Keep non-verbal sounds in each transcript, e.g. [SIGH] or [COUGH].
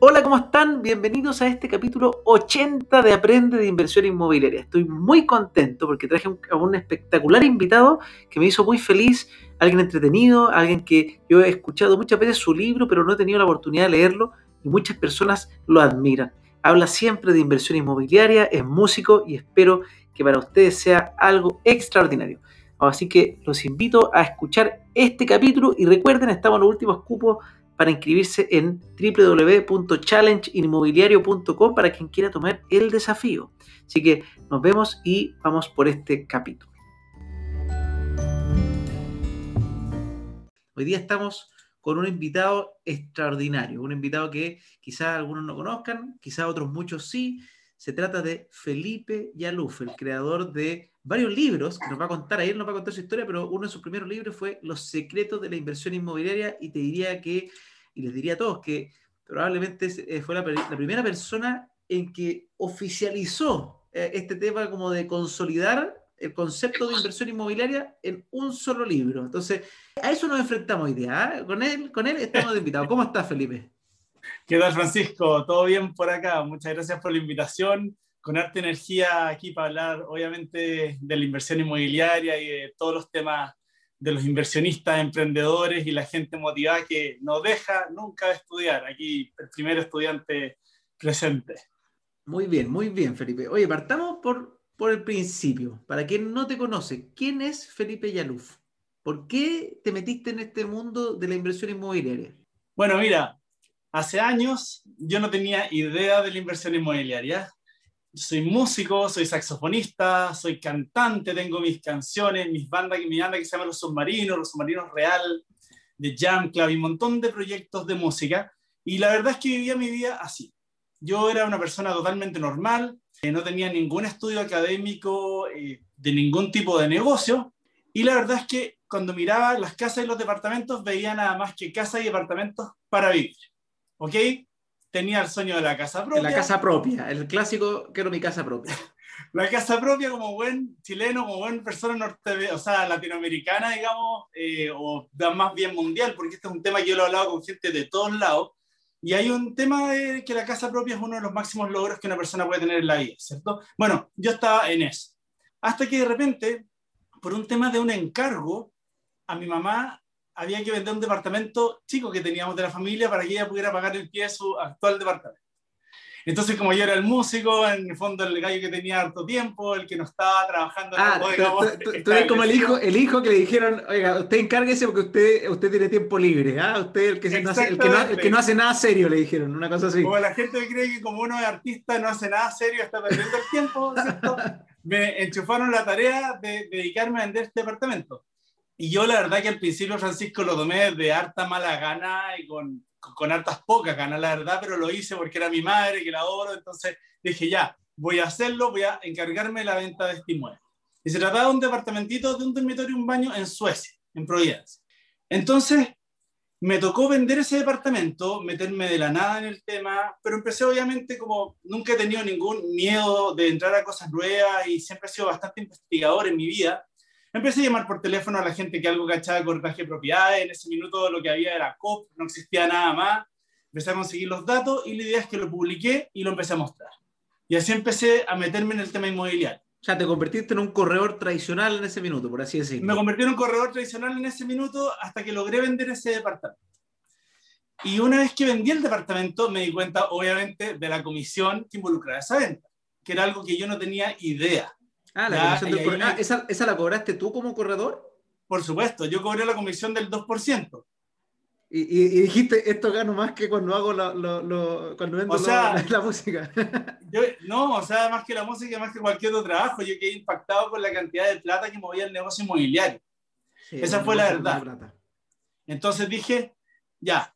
Hola, ¿cómo están? Bienvenidos a este capítulo 80 de Aprende de Inversión Inmobiliaria. Estoy muy contento porque traje a un espectacular invitado que me hizo muy feliz, alguien entretenido, alguien que yo he escuchado muchas veces su libro, pero no he tenido la oportunidad de leerlo y muchas personas lo admiran. Habla siempre de inversión inmobiliaria, es músico y espero que para ustedes sea algo extraordinario. Así que los invito a escuchar este capítulo y recuerden, estamos en los últimos cupos para inscribirse en www.challengeinmobiliario.com para quien quiera tomar el desafío. Así que nos vemos y vamos por este capítulo. Hoy día estamos con un invitado extraordinario, un invitado que quizás algunos no conozcan, quizás otros muchos sí. Se trata de Felipe Yaluf, el creador de varios libros que nos va a contar, ayer nos va a contar su historia, pero uno de sus primeros libros fue Los secretos de la inversión inmobiliaria y te diría que y les diría a todos que probablemente eh, fue la, primera persona en que oficializó eh, este tema como de consolidar el concepto de inversión inmobiliaria en un solo libro. Entonces, a eso nos enfrentamos hoy día. ¿eh? Con, él, con él estamos invitados. ¿Cómo estás, Felipe? ¿Qué tal, Francisco? ¿Todo bien por acá? Muchas gracias por la invitación. Con arte energía aquí para hablar, obviamente, de la inversión inmobiliaria y de todos los temas de los inversionistas, emprendedores y la gente motivada que no deja nunca de estudiar. Aquí el primer estudiante presente. Muy bien, muy bien, Felipe. Oye, partamos por, por el principio. Para quien no te conoce, ¿quién es Felipe Yaluf? ¿Por qué te metiste en este mundo de la inversión inmobiliaria? Bueno, mira, hace años yo no tenía idea de la inversión inmobiliaria soy músico, soy saxofonista, soy cantante, tengo mis canciones, mis bandas, mi banda que se llama Los Submarinos, Los Submarinos Real, de Jam Club y un montón de proyectos de música. Y la verdad es que vivía mi vida así. Yo era una persona totalmente normal, eh, no tenía ningún estudio académico eh, de ningún tipo de negocio. Y la verdad es que cuando miraba las casas y los departamentos veía nada más que casas y departamentos para vivir. ¿Ok? Tenía el sueño de la casa propia. La casa propia, el clásico, quiero mi casa propia. [LAUGHS] la casa propia como buen chileno, como buen persona norte, o sea, latinoamericana, digamos, eh, o más bien mundial, porque este es un tema que yo lo he hablado con gente de todos lados, y hay un tema de que la casa propia es uno de los máximos logros que una persona puede tener en la vida, ¿cierto? Bueno, yo estaba en eso. Hasta que de repente, por un tema de un encargo, a mi mamá había que vender un departamento chico que teníamos de la familia para que ella pudiera pagar el pie de su actual departamento. Entonces, como yo era el músico, en el fondo el gallo que tenía harto tiempo, el que no estaba trabajando ah, tú, eres como el hijo, el hijo que le dijeron, oiga, usted encárguese porque usted, usted tiene tiempo libre, ¿ah? Usted el que, no hace, el, que no, el que no hace nada serio, le dijeron, una cosa así. Como la gente cree que como uno es artista no hace nada serio, está perdiendo el tiempo, ¿cierto? [LAUGHS] Me enchufaron la tarea de dedicarme a vender este departamento. Y yo la verdad que al principio, Francisco, lo tomé de harta mala gana y con, con hartas pocas ganas, la verdad, pero lo hice porque era mi madre, que la adoro, entonces dije, ya, voy a hacerlo, voy a encargarme de la venta de este inmueble. Y se trataba de un departamentito, de un dormitorio y un baño en Suecia, en Providencia. Entonces, me tocó vender ese departamento, meterme de la nada en el tema, pero empecé obviamente como nunca he tenido ningún miedo de entrar a cosas nuevas y siempre he sido bastante investigador en mi vida. Empecé a llamar por teléfono a la gente que algo cachaba cortaje de propiedades. En ese minuto lo que había era COP, no existía nada más. Empecé a conseguir los datos y la idea es que lo publiqué y lo empecé a mostrar. Y así empecé a meterme en el tema inmobiliario. O sea, te convertiste en un corredor tradicional en ese minuto, por así decirlo. Me convertí en un corredor tradicional en ese minuto hasta que logré vender ese departamento. Y una vez que vendí el departamento, me di cuenta, obviamente, de la comisión que involucraba esa venta, que era algo que yo no tenía idea. Ah, la ah, ¿esa, ¿esa, la cobraste tú como corredor? Por supuesto, yo cobré la comisión del 2%. Y, y, dijiste, esto gano más que cuando hago lo, lo, cuando vendo [LAUGHS] la, música. [LAUGHS] no, o sea, más que la música, más que cualquier otro trabajo, yo quedé impactado con la cantidad de plata que movía el negocio inmobiliario. Esa fue la verdad. Entonces dije, ya,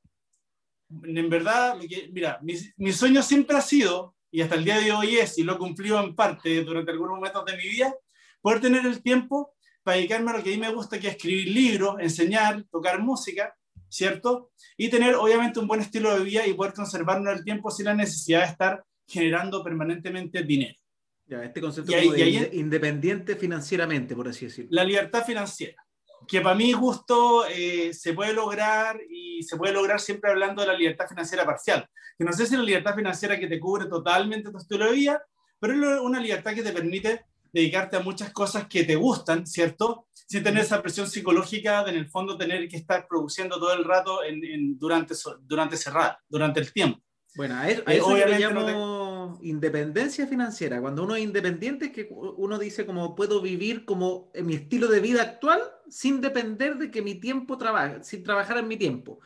en verdad, mira, mi, mi, sueño siempre ha sido y hasta el día de hoy es, y lo cumplió en parte durante algunos momentos de mi vida, poder tener el tiempo para dedicarme a lo que a mí me gusta, que es escribir libros, enseñar, tocar música, ¿cierto? Y tener obviamente un buen estilo de vida y poder conservarnos el tiempo sin la necesidad de estar generando permanentemente dinero. Ya, este concepto de independiente financieramente, por así decirlo. La libertad financiera, que para mí justo eh, se puede lograr y se puede lograr siempre hablando de la libertad financiera parcial. Que no sé si es la libertad financiera que te cubre totalmente tu estilo de vida, pero es una libertad que te permite dedicarte a muchas cosas que te gustan, ¿cierto? Sin tener esa presión psicológica de en el fondo tener que estar produciendo todo el rato en, durante, durante, cerrar, durante el tiempo. Bueno, a eso, yo le llamo independencia financiera. Cuando uno es independiente, es que uno dice como puedo vivir como en mi estilo de vida actual sin depender de que mi tiempo trabaje, sin trabajar en mi tiempo.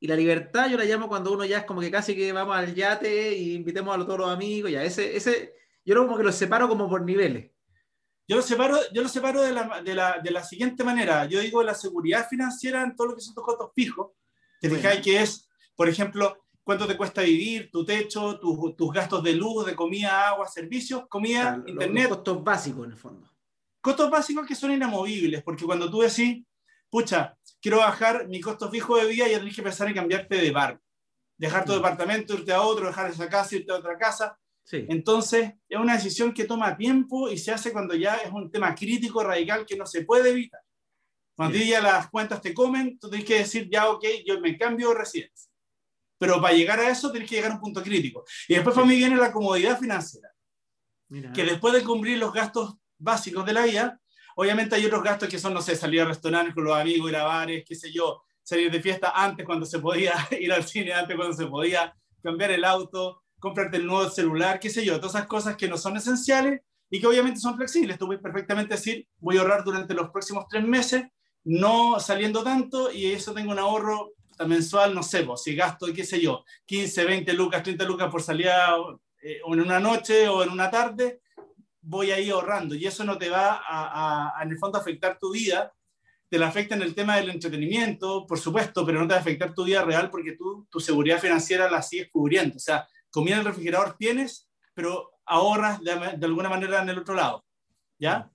Y la libertad yo la llamo cuando uno ya es como que casi que vamos al yate y invitemos a todos los amigos, ya ese, ese, yo como que lo separo como por niveles. Yo lo separo, yo lo separo de, la, de, la, de la siguiente manera. Yo digo la seguridad financiera en todo lo que son tus costos fijos. Te fijáis que es, por ejemplo, cuánto te cuesta vivir, tu techo, tus gastos de luz, de comida, agua, servicios, comida, internet. Los costos básicos, en el fondo. Costos básicos que son inamovibles, porque cuando tú decís, pucha, quiero bajar mi costo fijo de vida, ya tenés que pensar en cambiarte de bar. Dejar tu mm. departamento, irte a otro, dejar esa casa, irte a otra casa. Sí. Entonces, es una decisión que toma tiempo y se hace cuando ya es un tema crítico, radical, que no se puede evitar. Cuando ya las cuentas te comen, tú tienes que decir, ya, ok, yo me cambio de residencia. Pero para llegar a eso tienes que llegar a un punto crítico. Y después para mí viene la comodidad financiera. Que después de cumplir los gastos básicos de la vida, obviamente hay otros gastos que son, no sé, salir a restaurantes con los amigos, ir a bares, qué sé yo, salir de fiesta antes cuando se podía, [LAUGHS] ir al cine antes cuando se podía, cambiar el auto, comprarte el nuevo celular, qué sé yo, todas esas cosas que no son esenciales y que obviamente son flexibles. Tú puedes perfectamente decir, voy a ahorrar durante los próximos tres meses, no saliendo tanto y eso tengo un ahorro mensual, no sé, si gasto, qué sé yo, 15, 20 lucas, 30 lucas por salida eh, en una noche o en una tarde, voy a ir ahorrando y eso no te va a, a, en el fondo, afectar tu vida. Te la afecta en el tema del entretenimiento, por supuesto, pero no te va a afectar tu vida real porque tú, tu seguridad financiera la sigues cubriendo. O sea, comida en el refrigerador tienes, pero ahorras de, de alguna manera en el otro lado. ¿Ya?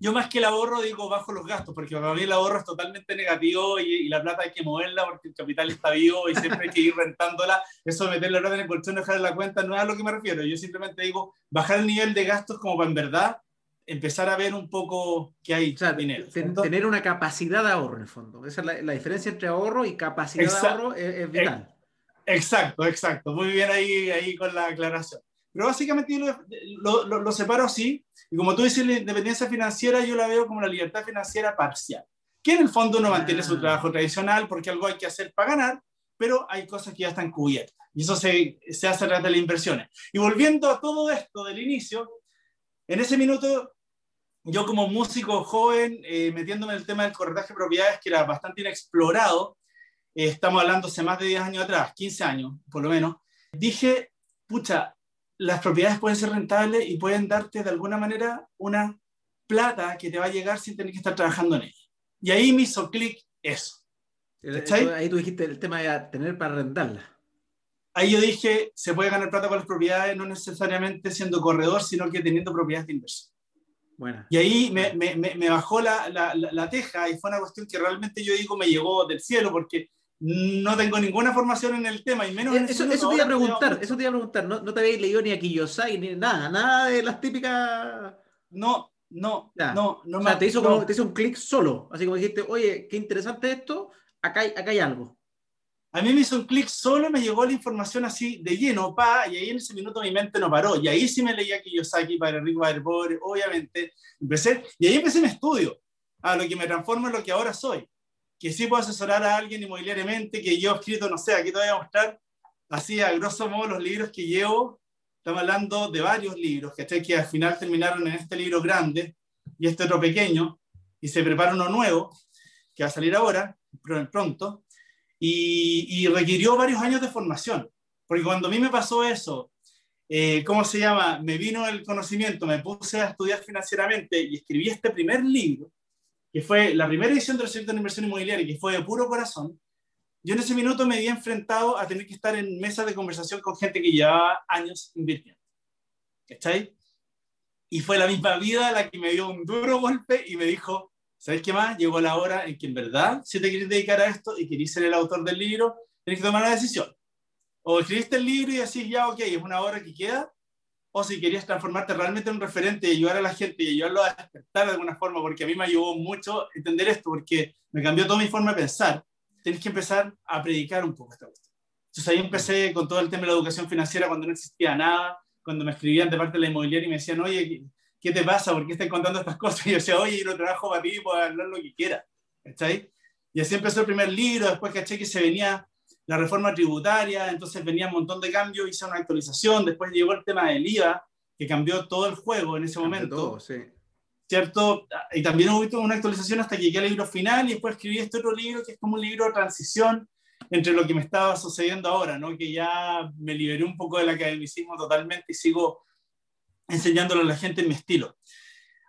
Yo más que el ahorro digo bajo los gastos, porque para mí el ahorro es totalmente negativo y, la plata hay que moverla porque el capital está vivo y siempre hay que ir rentándola. Eso de meterle la en el colchón, dejar en la cuenta, no es a lo que me refiero. Yo simplemente digo bajar el nivel de gastos como para en verdad empezar a ver un poco que hay dinero. tener una capacidad de ahorro en el fondo. Esa es la, diferencia entre ahorro y capacidad de ahorro es, vital. Exacto, exacto. Muy bien ahí, ahí con la aclaración. Pero básicamente yo lo, lo, lo, separo así, y como tú dices, la independencia financiera yo la veo como la libertad financiera parcial, que en el fondo no mantiene su ah. trabajo tradicional porque algo hay que hacer para ganar, pero hay cosas que ya están cubiertas, y eso se, se hace a través de las inversiones. Y volviendo a todo esto del inicio, en ese minuto yo como músico joven, eh, metiéndome en el tema del corretaje de propiedades, que era bastante inexplorado, eh, estamos hablando hace más de 10 años atrás, 15 años por lo menos, dije, pucha, las propiedades pueden ser rentables y pueden darte de alguna manera una plata que te va a llegar sin tener que estar trabajando en ella. Y ahí me hizo clic eso. Ahí tú dijiste el tema de tener para rentarla. Ahí yo dije, se puede ganar plata con las propiedades, no necesariamente siendo corredor, sino que teniendo propiedades de inversión. Bueno. Y ahí me, me, me bajó la, la, la, teja y fue una cuestión que realmente yo digo me llegó del cielo porque no tengo ninguna formación en el tema, y menos eh, eso, eso te iba a preguntar, eso te iba a preguntar, no, no te habéis leído ni a Kiyosaki ni nada, nada de las típicas... No, no, no, no. O sea, te hizo, Como, te hizo un clic solo, así como dijiste, oye, qué interesante esto, acá hay, acá hay algo. A mí me hizo un clic solo, me llegó la información así de lleno, pa, y ahí en ese minuto mi mente no paró, y ahí sí me leía Kiyosaki, para rico, para el pobre, obviamente, empecé, y ahí empecé mi estudio, a lo que me transforma en lo que ahora soy que sí puedo asesorar a alguien inmobiliariamente, que yo he escrito, no sé, aquí te voy a mostrar así a grosso modo los libros que llevo. Estamos hablando de varios libros, que, que al final terminaron en este libro grande y este otro pequeño, y se prepara uno nuevo, que va a salir ahora, pronto, y, y requirió varios años de formación, porque cuando a mí me pasó eso, eh, ¿cómo se llama? Me vino el conocimiento, me puse a estudiar financieramente y escribí este primer libro, que fue la primera edición del proyecto de inversión inmobiliaria, que fue de puro corazón, yo en ese minuto me había enfrentado a tener que estar en mesas de conversación con gente que llevaba años invirtiendo. ¿Cachai? Y fue la misma vida la que me dio un duro golpe y me dijo, ¿sabes qué más? Llegó la hora en que en verdad, si te quieres dedicar a esto y querés ser el autor del libro, tienes que tomar una decisión. O escribiste el libro y decís, ya, ok, es una hora que queda, o si querías transformarte realmente en un referente y ayudar a la gente y ayudarlo a despertar de alguna forma, porque a mí me ayudó mucho entender esto, porque me cambió toda mi forma de pensar. tenés que empezar a predicar un poco esta cuestión. Entonces ahí empecé con todo el tema de la educación financiera cuando no existía nada, cuando me escribían de parte de la inmobiliaria y me decían, oye, ¿qué te pasa? ¿Por qué estás contando estas cosas? Y yo decía, oye, yo trabajo para ti, puedo hablar lo que quiera. ¿Está ahí? Y así empezó el primer libro, después caché que se venía la reforma tributaria, entonces venía un montón de cambios, hice una actualización, después llegó el tema del IVA, que cambió todo el juego en ese momento. Todo, sí. ¿Cierto? Y también hubo una actualización hasta que llegué al libro final y después escribí este otro libro que es como un libro de transición entre lo que me estaba sucediendo ahora, ¿no? que ya me liberé un poco del academicismo totalmente y sigo enseñándolo a la gente en mi estilo.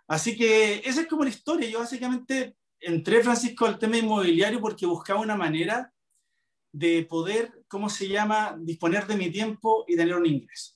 Así que esa es como la historia. Yo básicamente entré, Francisco, al tema inmobiliario porque buscaba una manera de poder, ¿cómo se llama?, disponer de mi tiempo y tener un ingreso.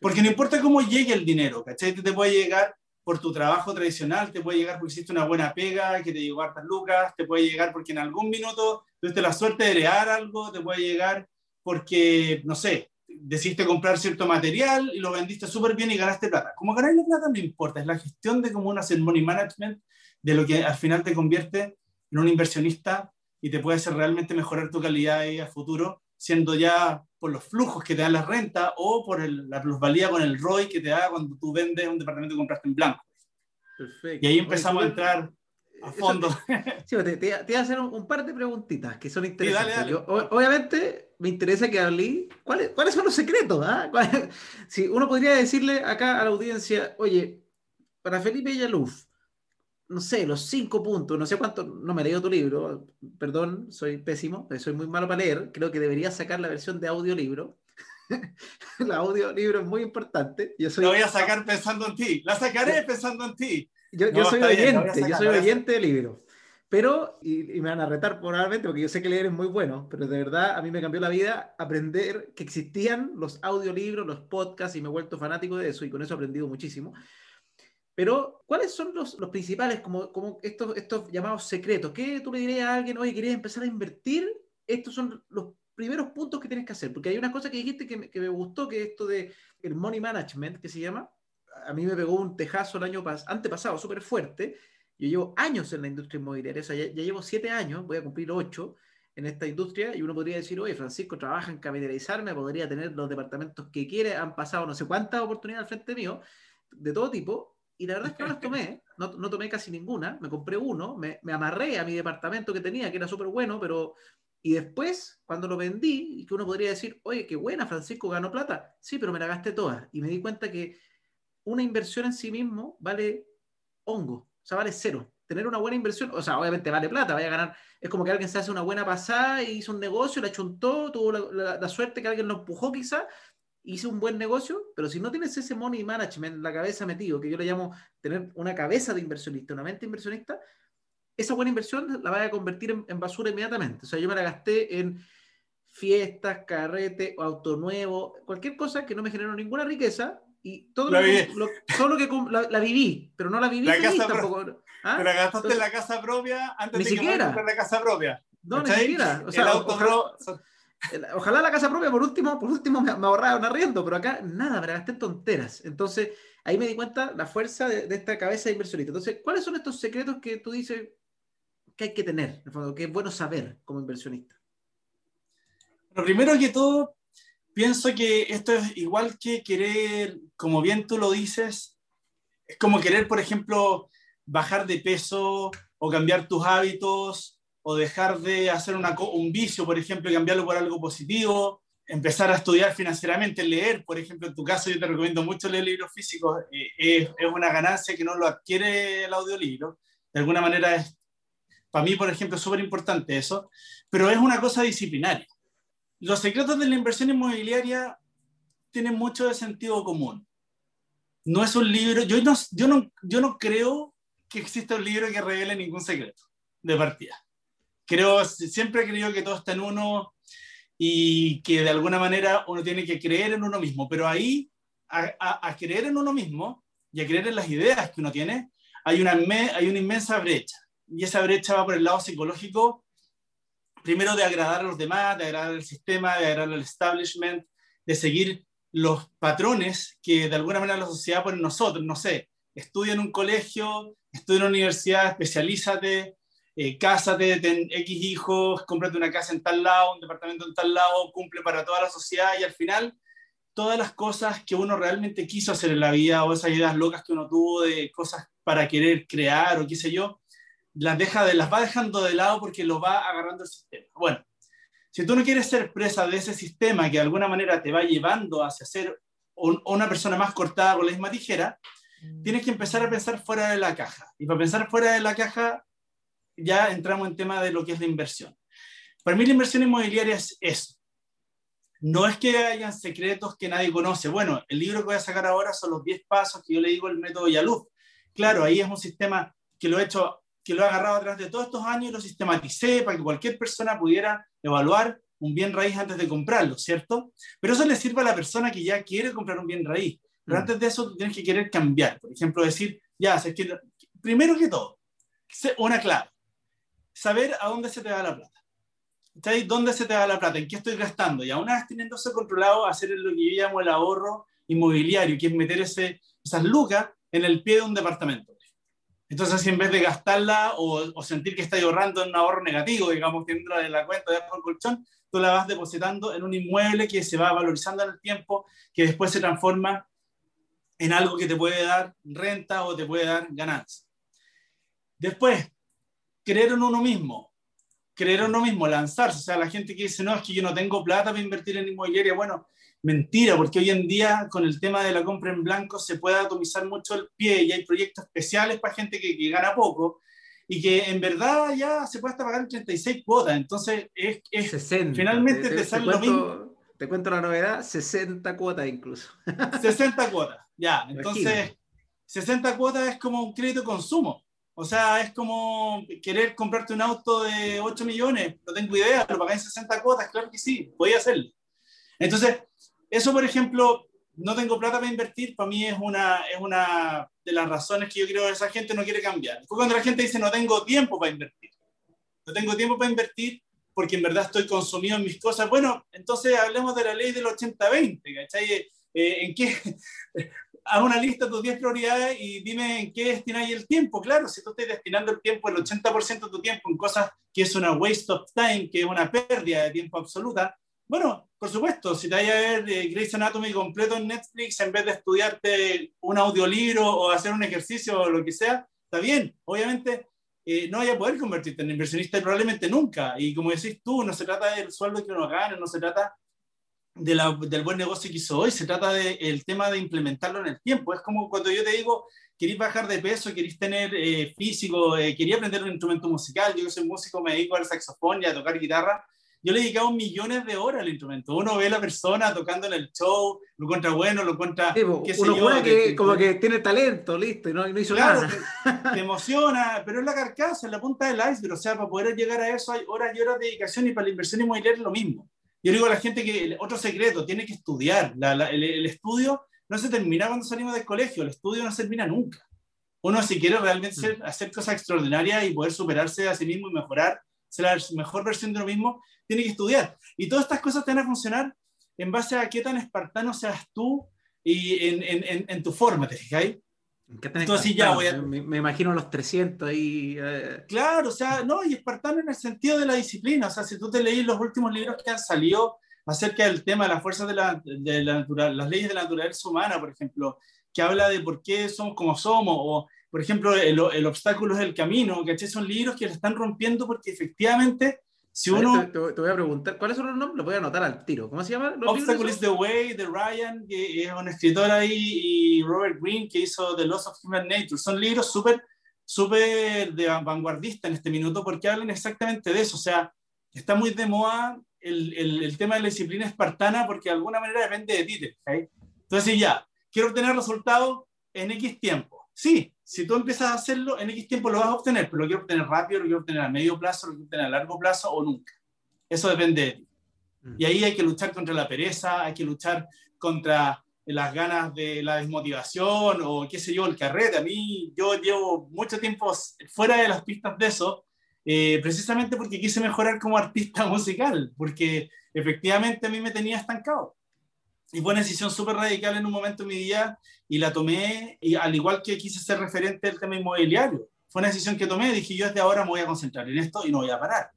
Porque no importa cómo llegue el dinero, ¿cachai? Te puede llegar por tu trabajo tradicional, te puede llegar porque hiciste una buena pega, que te llegó hartas lucas, te puede llegar porque en algún minuto tuviste la suerte de heredar algo, te puede llegar porque, no sé, decidiste comprar cierto material y lo vendiste súper bien y ganaste plata. Como ganar la plata no importa, es la gestión de como una money management de lo que al final te convierte en un inversionista y te puede hacer realmente mejorar tu calidad a futuro, siendo ya por los flujos que te dan la renta o por la plusvalía con el ROI que te da cuando tú vendes un departamento que compraste en blanco. Perfecto. Y ahí empezamos a entrar a fondo. [LAUGHS] Sí, te, te, voy a hacer un, par de preguntitas que son interesantes. obviamente me interesa que hablé. ¿Cuáles, ¿Cuáles son los secretos? Ah? [LAUGHS] Si uno podría decirle acá a la audiencia, oye, para Felipe Yaluf, no sé, los cinco puntos, no sé cuánto, no me he leído tu libro, perdón, soy pésimo, soy muy malo para leer, creo que debería sacar la versión de audiolibro. [LAUGHS] el audiolibro es muy importante. Yo soy... La voy a sacar pensando en ti, la sacaré pensando en ti. Yo, soy oyente, yo soy oyente de libros. Pero, y, me van a retar probablemente, porque yo sé que leer es muy bueno, pero de verdad a mí me cambió la vida aprender que existían los audiolibros, los podcasts, y me he vuelto fanático de eso, y con eso he aprendido muchísimo. Pero, ¿cuáles son los, los principales, como, como estos, estos llamados secretos? ¿Qué tú le dirías a alguien, oye, querías empezar a invertir? Estos son los primeros puntos que tienes que hacer, porque hay una cosa que dijiste que me, que me gustó, que esto de el money management, que se llama, a mí me pegó un tejazo el año antepasado súper fuerte. Yo llevo años en la industria inmobiliaria, o sea, ya, llevo siete años, voy a cumplir ocho en esta industria y uno podría decir, oye, Francisco trabaja en capitalizarme, podría tener los departamentos que quiere, han pasado no sé cuántas oportunidades al frente mío, de todo tipo, y la verdad es que no las tomé, no, no tomé casi ninguna, me compré uno, me, me amarré a mi departamento que tenía, que era súper bueno, pero... Y después, cuando lo vendí, y que uno podría decir, oye, qué buena, Francisco ganó plata, sí, pero me la gasté toda. Y me di cuenta que una inversión en sí mismo vale hongo, o sea, vale cero. Tener una buena inversión, o sea, obviamente vale plata, vaya a ganar. Es como que alguien se hace una buena pasada hizo un negocio, la chuntó, tuvo la, la suerte que alguien lo empujó quizá, hice un buen negocio, pero si no tienes ese money management en la cabeza metido, que yo le llamo tener una cabeza de inversionista, una mente inversionista, esa buena inversión la vas a convertir en, basura inmediatamente. O sea, yo me la gasté en fiestas, carrete, auto nuevo, cualquier cosa que no me generó ninguna riqueza y todo lo, que, todo lo que la, viví, pero no la viví la tampoco. ¿Ah? Pero gastaste en la casa propia antes ni de siquiera. que la casa propia. No, ni siquiera. O sea, Ojalá la casa propia, por último, por último me, un arriendo, pero acá nada, me la gasté en tonteras. Entonces, ahí me di cuenta la fuerza de, esta cabeza de inversionista. Entonces, ¿cuáles son estos secretos que tú dices que hay que tener, que es bueno saber como inversionista? Lo primero que todo, pienso que esto es igual que querer, como bien tú lo dices, es como querer, por ejemplo, bajar de peso o cambiar tus hábitos o dejar de hacer un vicio, por ejemplo, y cambiarlo por algo positivo, empezar a estudiar financieramente, leer, por ejemplo, en tu caso yo te recomiendo mucho leer libros físicos, eh, es, es, una ganancia que no lo adquiere el audiolibro, de alguna manera es, para mí, por ejemplo, es súper importante eso, pero es una cosa disciplinaria. Los secretos de la inversión inmobiliaria tienen mucho de sentido común. No es un libro, yo no, yo no, yo no creo que exista un libro que revele ningún secreto de partida creo, siempre he creído que todo está en uno y que de alguna manera uno tiene que creer en uno mismo, pero ahí, a, creer en uno mismo y a creer en las ideas que uno tiene, hay una, hay una inmensa brecha. Y esa brecha va por el lado psicológico, primero de agradar a los demás, de agradar al sistema, de agradar al establishment, de seguir los patrones que de alguna manera la sociedad pone en nosotros. No sé, estudia en un colegio, estudia en una universidad, especialízate, eh, cásate, ten X hijos, cómprate una casa en tal lado, un departamento en tal lado, cumple para toda la sociedad y al final todas las cosas que uno realmente quiso hacer en la vida o esas ideas locas que uno tuvo de cosas para querer crear o qué sé yo, las, deja de, las va dejando de lado porque lo va agarrando el sistema. Bueno, si tú no quieres ser presa de ese sistema que de alguna manera te va llevando hacia ser una persona más cortada con la misma tijera, mm. tienes que empezar a pensar fuera de la caja. Y para pensar fuera de la caja, ya entramos en tema de lo que es la inversión. Para mí la inversión inmobiliaria es eso. No es que hayan secretos que nadie conoce. Bueno, el libro que voy a sacar ahora son los 10 pasos que yo le digo el método Yaluz. Claro, ahí es un sistema que lo he hecho, que lo he agarrado a través de todos estos años y lo sistematicé para que cualquier persona pudiera evaluar un bien raíz antes de comprarlo, ¿cierto? Pero eso le sirve a la persona que ya quiere comprar un bien raíz. Pero mm. antes de eso, tú tienes que querer cambiar. Por ejemplo, decir, ya, que, primero que todo, una clave, saber a dónde se te va la plata. ¿Dónde se te va la plata? ¿En qué estoy gastando? Y a una vez teniendo eso controlado, hacer lo que yo llamo el ahorro inmobiliario, que es meter ese, esas lucas en el pie de un departamento. Entonces, si en vez de gastarla o, sentir que estás ahorrando en un ahorro negativo, digamos, que entra en la cuenta de el colchón, tú la vas depositando en un inmueble que se va valorizando en el tiempo, que después se transforma en algo que te puede dar renta o te puede dar ganancia. Después, creer en uno mismo, creer en uno mismo, lanzarse. O sea, la gente que dice, no, es que yo no tengo plata para invertir en inmobiliaria. Bueno, mentira, porque hoy en día con el tema de la compra en blanco se puede atomizar mucho el pie y hay proyectos especiales para gente que, que gana poco y que en verdad ya se puede hasta pagar 36 cuotas. Entonces, es, es 60. finalmente te, sale lo mismo. Te cuento la novedad, 60 cuotas incluso. 60 cuotas, ya. Entonces, 60 cuotas es como un crédito consumo. O sea, es como querer comprarte un auto de 8 millones, no tengo idea, lo pagáis en 60 cuotas, claro que sí, voy a hacerlo. Entonces, eso, por ejemplo, no tengo plata para invertir, para mí es una, es una de las razones que yo creo que esa gente no quiere cambiar. Fue cuando la gente dice, no tengo tiempo para invertir. No tengo tiempo para invertir porque en verdad estoy consumido en mis cosas. Bueno, entonces hablemos de la ley del 80-20, ¿cachai? Eh, ¿En qué? [LAUGHS] haz una lista de tus 10 prioridades y dime en qué destináis el tiempo. Claro, si tú estás destinando el tiempo, el 80% de tu tiempo en cosas que es una waste of time, que es una pérdida de tiempo absoluta, bueno, por supuesto, si te vayas a ver eh, Grey's Anatomy completo en Netflix en vez de estudiarte un audiolibro o hacer un ejercicio o lo que sea, está bien. Obviamente eh, no vaya a poder convertirte en inversionista probablemente nunca. Y como decís tú, no se trata del sueldo que uno gane, no se trata de la, del buen negocio que hizo hoy, se trata del tema de implementarlo en el tiempo. Es como cuando yo te digo, queréis bajar de peso, queréis tener eh, físico, eh, quería aprender un instrumento musical, yo que soy músico me dedico al saxofón y a tocar guitarra, yo le he dedicado millones de horas al instrumento. Uno ve a la persona tocando en el show, lo encuentra bueno, lo encuentra... qué uno yo, que, como que tiene talento, listo, y no, no hizo claro, nada. Te, emociona, pero es la carcasa, es la punta del iceberg. O sea, para poder llegar a eso hay horas y horas de dedicación y para la inversión inmobiliaria es lo mismo. Yo digo a la gente que otro secreto, tiene que estudiar. el, estudio no se termina cuando salimos del colegio, el estudio no se termina nunca. Uno si quiere realmente mm. hacer cosas extraordinarias y poder superarse a sí mismo y mejorar, ser la mejor versión de uno mismo, tiene que estudiar. Y todas estas cosas te van a funcionar en base a qué tan espartano seas tú y en, en, en tu forma, ¿te fijáis? Entonces ya voy a... me, imagino los 300 y... Eh. Claro, o sea, no, y espartano en el sentido de la disciplina, o sea, si tú te leís los últimos libros que han salido acerca del tema de las fuerzas de la, de la natural, las leyes de la naturaleza humana, por ejemplo, que habla de por qué somos como somos, o por ejemplo, el, el obstáculo es el camino, que Son libros que lo están rompiendo porque efectivamente si uno... Te, voy a preguntar, ¿cuáles son los nombres? Lo voy a anotar al tiro. ¿Cómo se llama? Obstacle is the Way, de Ryan, que es un escritor ahí, y Robert Greene, que hizo The Loss of Human Nature. Son libros súper súper de vanguardista en este minuto porque hablan exactamente de eso. O sea, está muy de moda el, el, el tema de la disciplina espartana porque de alguna manera depende de ti. Entonces, ya, quiero obtener resultados en X tiempo. Sí, si tú empiezas a hacerlo, en X tiempo lo vas a obtener, pero lo quiero obtener rápido, lo quiero obtener a medio plazo, lo quiero obtener a largo plazo o nunca. Eso depende de ti. Mm. Y ahí hay que luchar contra la pereza, hay que luchar contra las ganas de la desmotivación o qué sé yo, el carrete. A mí, yo llevo mucho tiempo fuera de las pistas de eso, eh, precisamente porque quise mejorar como artista [LAUGHS] musical, porque efectivamente a mí me tenía estancado. Y fue una decisión súper radical en un momento de mi vida y la tomé, y al igual que quise ser referente del tema inmobiliario. fue una decisión que tomé, dije yo desde ahora me voy a concentrar en esto y no voy a parar.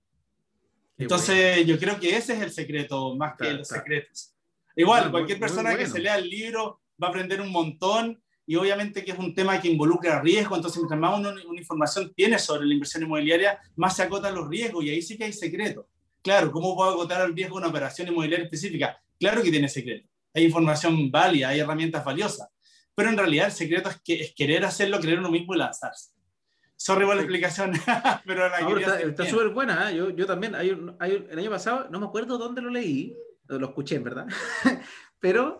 Entonces yo creo que ese es el secreto, más que los secretos. Igual, cualquier persona que se lea el libro va a aprender un montón y obviamente que es un tema que involucra riesgo, entonces mientras más una, una información tiene sobre la inversión inmobiliaria, más se acotan los riesgos y ahí sí que hay secreto. Claro, ¿cómo puedo acotar el riesgo de una operación inmobiliaria específica? Claro que tiene secreto. Hay información válida, hay herramientas valiosas, pero en realidad el secreto es, que, es querer hacerlo, creer uno mismo y lanzarse. Sorry por la explicación, [LAUGHS] pero la Está súper buena, ¿eh? yo, yo, también, hay, hay, el año pasado, no me acuerdo dónde lo leí, lo escuché, ¿verdad? [LAUGHS] pero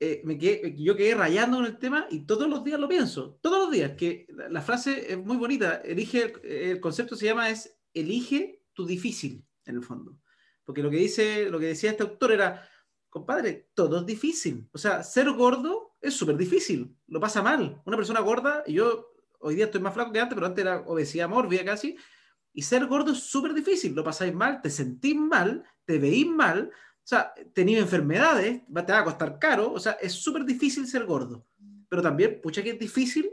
eh, me quedé, yo quedé rayando con el tema y todos los días lo pienso, todos los días, que la, frase es muy bonita, elige, el, concepto se llama es, elige tu difícil, en el fondo. Porque lo que, dice, lo que decía este autor era, compadre, todo es difícil. O sea, ser gordo es súper difícil, lo pasa mal. Una persona gorda, y yo hoy día estoy más flaco que antes, pero antes era obesidad mórbida casi, y ser gordo es súper difícil, lo pasáis mal, te sentís mal, te veís mal, o sea, tenéis enfermedades, te va a costar caro, o sea, es súper difícil ser gordo. Pero también, pucha que es difícil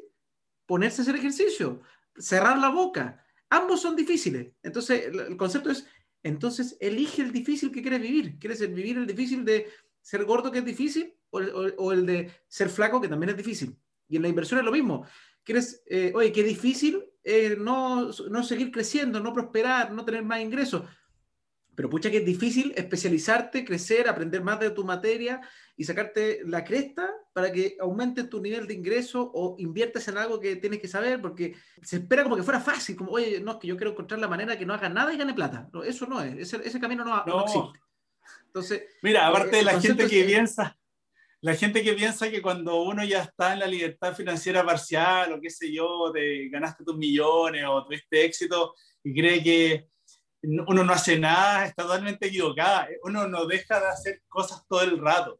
ponerse a hacer ejercicio, cerrar la boca. Ambos son difíciles. Entonces, el concepto es, entonces elige el difícil que quieres vivir. ¿Quieres vivir el difícil de ser gordo que es difícil o, el de ser flaco que también es difícil? Y en la inversión es lo mismo. ¿Quieres, eh, oye, qué difícil eh, no, no seguir creciendo, no prosperar, no tener más ingresos? Pero pucha que es difícil especializarte, crecer, aprender más de tu materia y sacarte la cresta para que aumente tu nivel de ingreso o inviertas en algo que tienes que saber, porque se espera como que fuera fácil, como, oye, no, es que yo quiero encontrar la manera que no haga nada y gane plata. No, eso no es, ese, ese camino no, no. existe. Entonces, Mira, aparte de eh, la gente que piensa, la gente que piensa que cuando uno ya está en la libertad financiera parcial o qué sé yo, de ganaste tus millones o tuviste éxito y cree que uno no hace nada, está totalmente equivocada. Uno no deja de hacer cosas todo el rato.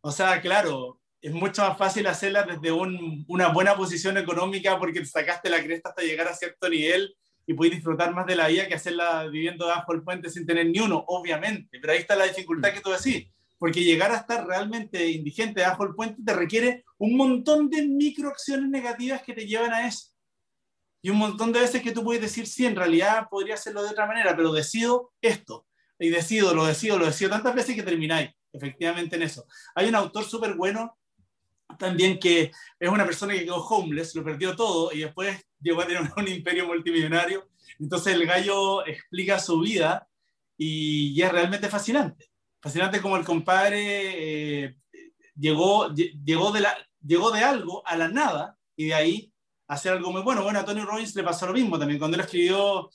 O sea, claro, es mucho más fácil hacerlas desde una buena posición económica porque te sacaste la cresta hasta llegar a cierto nivel y puedes disfrutar más de la vida que hacerla viviendo bajo el puente sin tener ni uno, obviamente. Pero ahí está la dificultad que tú decís, porque llegar a estar realmente indigente bajo el puente te requiere un montón de microacciones negativas que te llevan a eso y un montón de veces que tú puedes decir, sí, en realidad podría hacerlo de otra manera, pero decido esto. Y decido, lo decido, lo decido tantas veces que termináis, efectivamente, en eso. Hay un autor súper bueno también que es una persona que quedó homeless, lo perdió todo y después llegó a tener un [LAUGHS] imperio multimillonario. Entonces el gallo explica su vida y, es realmente fascinante. Fascinante como el compadre eh, llegó, llegó, de llegó de algo a la nada y de ahí hacer algo muy bueno. Bueno, a Tony Robbins le pasó lo mismo también. Cuando él escribió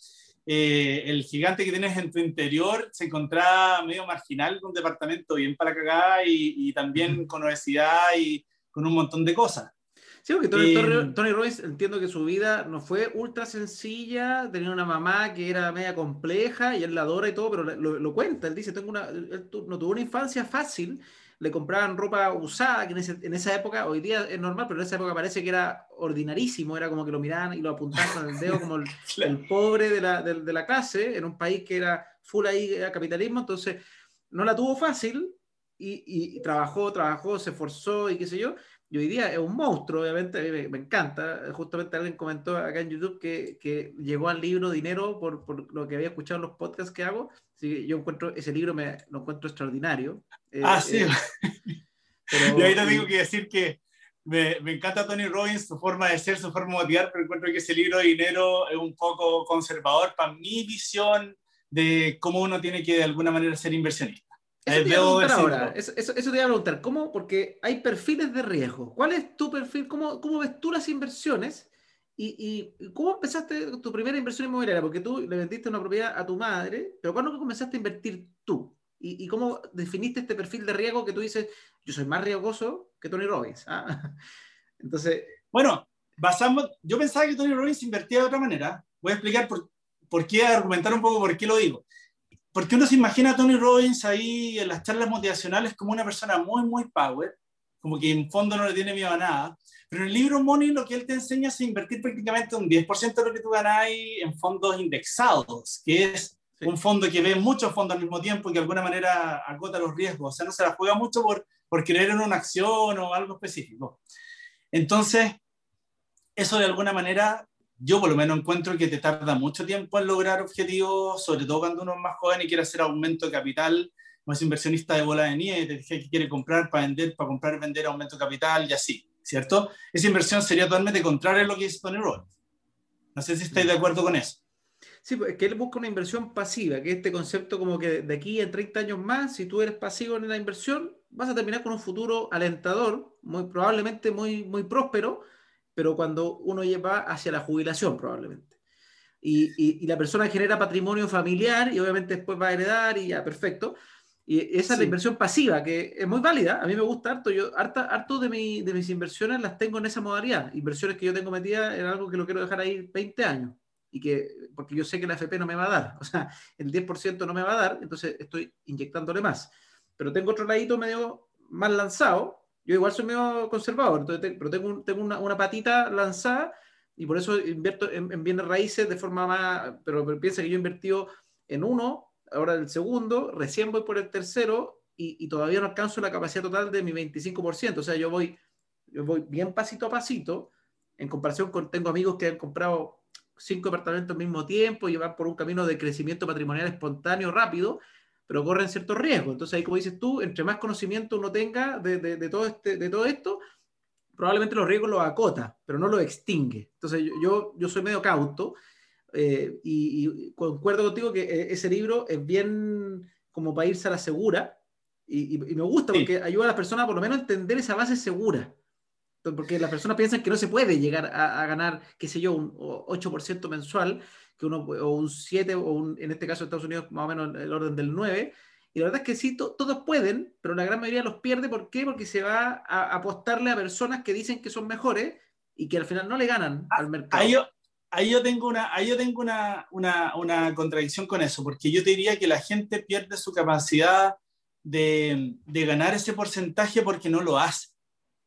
eh, El gigante que tienes en tu interior, se encontraba medio marginal, con un departamento bien para cagar y, y también con obesidad y con un montón de cosas. Sí, porque Tony, eh, Tony, Robbins entiendo que su vida no fue ultra sencilla, tenía una mamá que era media compleja y él la adora y todo, pero lo, lo cuenta, él dice, tengo una, él no tuvo una infancia fácil, le compraban ropa usada, que en, esa época, hoy día es normal, pero en esa época parece que era ordinarísimo, era como que lo miraban y lo apuntaban con el dedo como el, [LAUGHS] pobre de la, de, la, clase, en un país que era full ahí a capitalismo, entonces no la tuvo fácil y, y, trabajó, trabajó, se esforzó y qué sé yo, y hoy día es un monstruo, obviamente, a mí me, encanta. Justamente alguien comentó acá en YouTube que, que llegó al libro Dinero por, por, lo que había escuchado en los podcasts que hago. Así yo encuentro, ese libro me lo encuentro extraordinario. Eh, ah, sí. Eh, [LAUGHS] y ahí te tengo que decir que me, me, encanta Tony Robbins, su forma de ser, su forma de motivar, pero encuentro que ese libro Dinero es un poco conservador para mi visión de cómo uno tiene que de alguna manera ser inversionista. Eso te, ahora. Eso, te iba a preguntar. ¿Cómo? Porque hay perfiles de riesgo. ¿Cuál es tu perfil? ¿Cómo, cómo ves tú las inversiones? ¿Y, y cómo empezaste tu primera inversión inmobiliaria? Porque tú le vendiste una propiedad a tu madre, pero ¿cuándo comenzaste a invertir tú? ¿Y, y cómo definiste este perfil de riesgo que tú dices, yo soy más riesgoso que Tony Robbins? ¿ah? [LAUGHS] Entonces... Bueno, basamos, yo pensaba que Tony Robbins invertía de otra manera. Voy a explicar por, por qué, argumentar un poco por qué lo digo porque uno se imagina a Tony Robbins ahí en las charlas motivacionales como una persona muy, muy power, como que en fondo no le tiene miedo a nada. Pero en el libro Money lo que él te enseña es invertir prácticamente un 10% de lo que tú ganas en fondos indexados, que es un fondo que ve muchos fondos al mismo tiempo y que de alguna manera agota los riesgos. O sea, no se la juega mucho por, por creer en una acción o algo específico. Entonces, eso de alguna manera yo por lo menos encuentro que te tarda mucho tiempo en lograr objetivos, sobre todo cuando uno es más joven y quiere hacer aumento de capital, no es inversionista de bola de nieve, que quiere comprar para vender, para comprar, vender aumento de capital y así, ¿cierto? Esa inversión sería totalmente contraria a lo que dice Tony Robbins. No sé si estáis de acuerdo con eso. Sí, pues es que él busca una inversión pasiva, que este concepto como que de aquí a 30 años más, si tú eres pasivo en la inversión, vas a terminar con un futuro alentador, muy probablemente muy, muy próspero, pero cuando uno lleva hacia la jubilación probablemente. Y, y, la persona genera patrimonio familiar y obviamente después va a heredar y ya, perfecto. Y esa es la inversión pasiva, que es muy válida. A mí me gusta harto. Yo, harta, harto de, mi, de mis inversiones las tengo en esa modalidad. Inversiones que yo tengo metidas en algo que lo quiero dejar ahí 20 años. Y que, porque yo sé que la FP no me va a dar. [LAUGHS] O sea, el 10% no me va a dar, entonces estoy inyectándole más. Pero tengo otro ladito medio más lanzado, yo igual soy medio conservador, entonces pero tengo, tengo una, una, patita lanzada y por eso invierto en, bienes raíces de forma más, pero, piensa que yo he invertido en uno, ahora el segundo, recién voy por el tercero y, y, todavía no alcanzo la capacidad total de mi 25%, o sea, yo voy, yo voy bien pasito a pasito en comparación con, tengo amigos que han comprado cinco departamentos al mismo tiempo y van por un camino de crecimiento patrimonial espontáneo rápido pero corren ciertos riesgos. Entonces ahí, como dices tú, entre más conocimiento uno tenga de, de, todo, este, de todo esto, probablemente los riesgos los acota, pero no los extingue. Entonces yo, yo soy medio cauto eh, y, concuerdo contigo que eh, ese libro es bien como para irse a la segura y, y, me gusta porque ayuda a las personas por lo menos a entender esa base segura. Porque las personas piensan que no se puede llegar a, a ganar, qué sé yo, un 8% mensual que uno, o un 7, o un, en este caso Estados Unidos más o menos el orden del 9. Y la verdad es que sí, todos pueden, pero la gran mayoría los pierde. ¿Por qué? Porque se va a apostarle a personas que dicen que son mejores y que al final no le ganan ah, al mercado. Ahí yo, ahí yo tengo, una, ahí yo tengo una, una, una, contradicción con eso, porque yo te diría que la gente pierde su capacidad de, de ganar ese porcentaje porque no lo hace.